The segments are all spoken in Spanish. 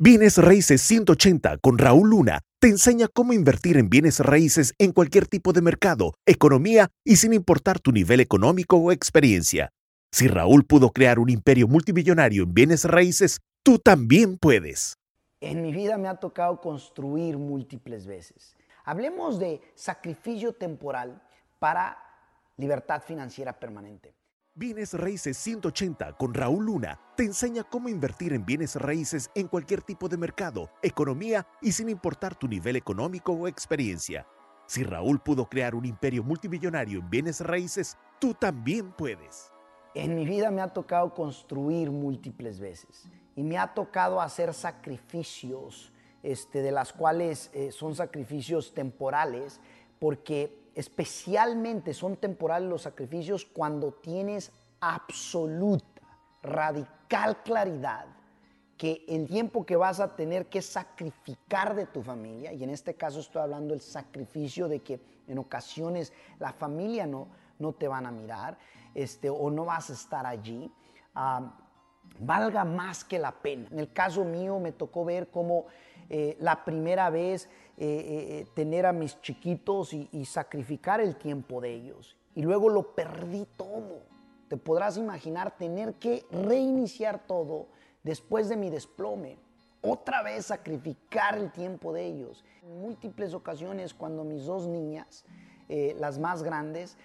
Bienes Raíces 180 con Raúl Luna te enseña cómo invertir en bienes raíces en cualquier tipo de mercado, economía y sin importar tu nivel económico o experiencia. Si Raúl pudo crear un imperio multimillonario en bienes raíces, tú también puedes. En mi vida me ha tocado construir múltiples veces. Hablemos de sacrificio temporal para libertad financiera permanente. Bienes Raíces 180 con Raúl Luna te enseña cómo invertir en bienes raíces en cualquier tipo de mercado, economía y sin importar tu nivel económico o experiencia. Si Raúl pudo crear un imperio multimillonario en bienes raíces, tú también puedes. En mi vida me ha tocado construir múltiples veces y me ha tocado hacer sacrificios, este, de las cuales eh, son sacrificios temporales, porque especialmente son temporales los sacrificios cuando tienes absoluta, radical claridad que el tiempo que vas a tener que sacrificar de tu familia, y en este caso estoy hablando del sacrificio de que en ocasiones la familia no, no te van a mirar este, o no vas a estar allí, ah, valga más que la pena. En el caso mío me tocó ver cómo eh, la primera vez eh, eh, tener a mis chiquitos y, y sacrificar el tiempo de ellos. Y luego lo perdí todo. Te podrás imaginar tener que reiniciar todo después de mi desplome. Otra vez sacrificar el tiempo de ellos. En múltiples ocasiones cuando mis dos niñas, las más grandes,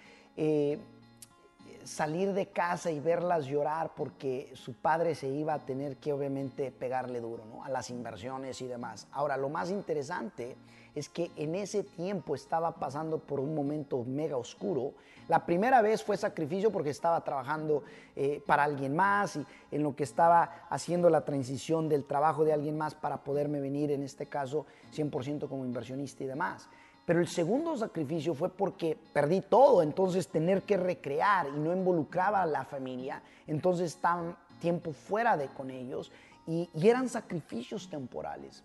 salir de casa y verlas llorar porque su padre se iba a tener que obviamente pegarle duro ¿no? a las inversiones y demás. Ahora, lo más interesante es que en ese tiempo estaba pasando por un momento mega oscuro. La primera vez fue sacrificio porque estaba trabajando eh, para alguien más y en lo que estaba haciendo la transición del trabajo de alguien más para poderme venir, en este caso, 100% como inversionista y demás. Pero el segundo sacrificio fue porque perdí todo, entonces tener que recrear y no involucraba a la familia, entonces estaban tiempo fuera de con ellos y, eran sacrificios temporales.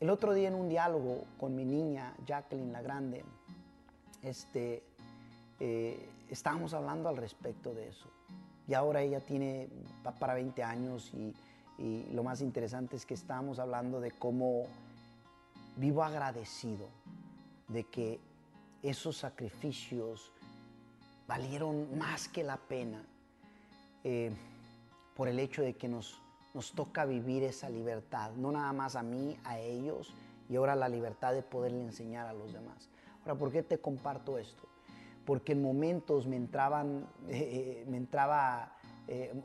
El otro día en un diálogo con mi niña, Jacqueline la Grande, este, eh, estábamos hablando al respecto de eso. Y ahora ella tiene, para 20 años y, y lo más interesante es que estábamos hablando de cómo vivo agradecido de que esos sacrificios valieron más que la pena eh, por el hecho de que nos, nos toca vivir esa libertad, no nada más a mí, a ellos, y ahora la libertad de poderle enseñar a los demás. Ahora, ¿por qué te comparto esto? Porque en momentos me entraban, eh, eh, me entraba,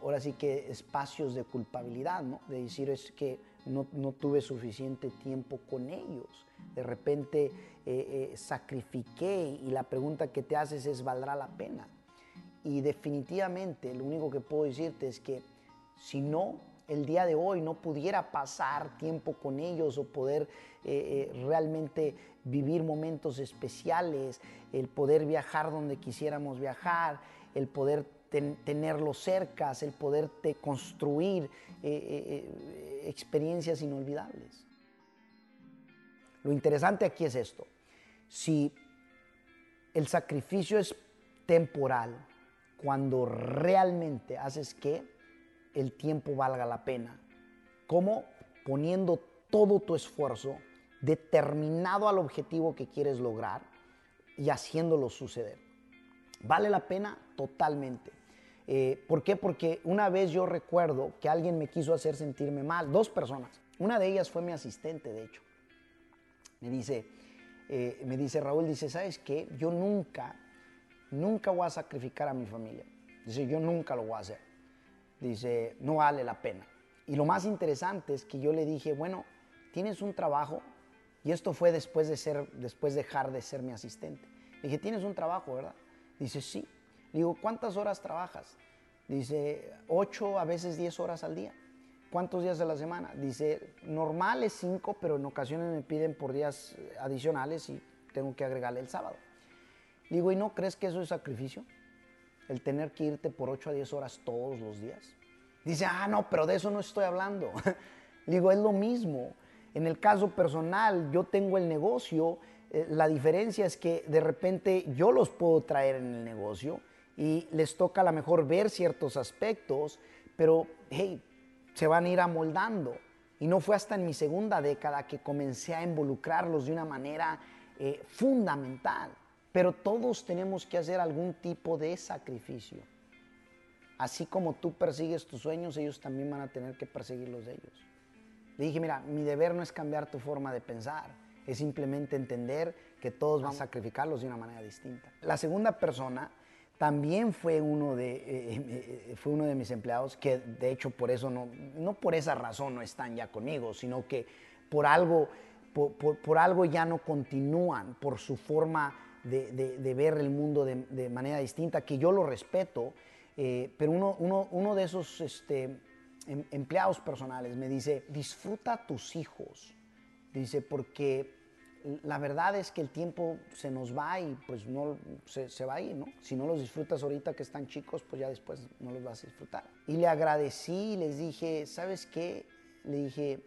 ahora sí que espacios de culpabilidad, ¿no? De decir, es que no, tuve suficiente tiempo con ellos de repente eh, eh, sacrifiqué y la pregunta que te haces es, ¿valdrá la pena? Y definitivamente lo único que puedo decirte es que si no, el día de hoy no pudiera pasar tiempo con ellos o poder eh, realmente vivir momentos especiales, el poder viajar donde quisiéramos viajar, el poder tenerlos cerca, el poder construir experiencias inolvidables. Lo interesante aquí es esto. Si el sacrificio es temporal, cuando realmente haces que el tiempo valga la pena, como poniendo todo tu esfuerzo determinado al objetivo que quieres lograr y haciéndolo suceder. ¿Vale la pena? Totalmente. Eh, ¿Por qué? Porque una vez yo recuerdo que alguien me quiso hacer sentirme mal, dos personas. Una de ellas fue mi asistente, de hecho me dice, eh, me dice Raúl, dice, ¿sabes qué? Yo nunca, nunca voy a sacrificar a mi familia. Dice, yo nunca lo voy a hacer. Dice, no vale la pena. Y lo más interesante es que yo le dije, bueno, tienes un trabajo, y esto fue después de, ser, después de dejar de ser mi asistente. Le dije, tienes un trabajo, ¿verdad? Dice, sí. Digo, ¿cuántas horas trabajas? Dice, ocho, a veces diez horas al día. ¿Cuántos días de la semana? Dice, normal es cinco, pero en ocasiones me piden por días adicionales y tengo que agregarle el sábado. Digo, ¿y no crees que eso es sacrificio? El tener que irte por 8 a 10 horas todos los días. Dice, ah, no, pero de eso no estoy hablando. Digo, es lo mismo. En el caso personal, yo tengo el negocio. Eh, la diferencia es que de repente yo los puedo traer en el negocio y les toca a lo mejor ver ciertos aspectos, pero hey, se van a ir amoldando. Y no fue hasta en mi segunda década que comencé a involucrarlos de una manera eh, fundamental. Pero todos tenemos que hacer algún tipo de sacrificio. Así como tú persigues tus sueños, ellos también van a tener que perseguir los de ellos. Le dije, mira, mi deber no es cambiar tu forma de pensar, es simplemente entender que todos van a sacrificarlos de una manera distinta. La segunda persona también fue uno de, eh, eh, eh, fue uno de mis empleados, que de hecho por eso no, no por esa razón no están ya conmigo, sino que por algo, por, algo ya no continúan, por su forma de, ver el mundo de, manera distinta, que yo lo respeto, pero uno, uno, uno, de esos este, em, empleados personales me dice, disfruta a tus hijos, dice, porque la verdad es que el tiempo se nos va y pues no se, va a ir, ¿no? Si no los disfrutas ahorita que están chicos, pues ya después no los vas a disfrutar. Y le agradecí y les dije, ¿sabes qué? Le dije,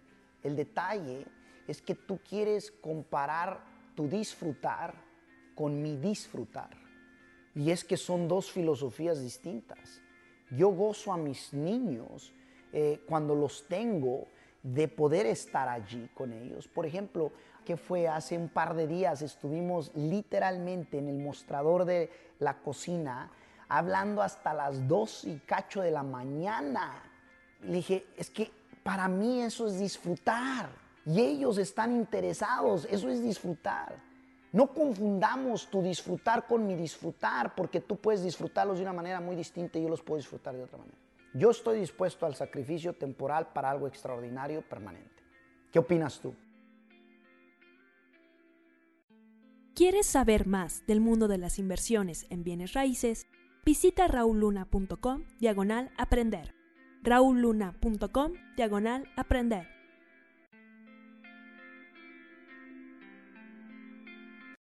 el detalle es que tú quieres comparar tu disfrutar con mi disfrutar. Y es que son dos filosofías distintas. Yo gozo a mis niños eh, cuando los tengo de poder estar allí con ellos. Por ejemplo, que fue hace un par de días, estuvimos literalmente en el mostrador de la cocina hablando hasta las dos y cacho de la mañana. Le dije, es que para mí eso es disfrutar y ellos están interesados, eso es disfrutar. No confundamos tu disfrutar con mi disfrutar, porque tú puedes disfrutarlos de una manera muy distinta y yo los puedo disfrutar de otra manera. Yo estoy dispuesto al sacrificio temporal para algo extraordinario permanente. ¿Qué opinas tú? ¿Quieres saber más del mundo de las inversiones en bienes raíces? Visita rauluna.com diagonal aprender. rauluna.com diagonal aprender.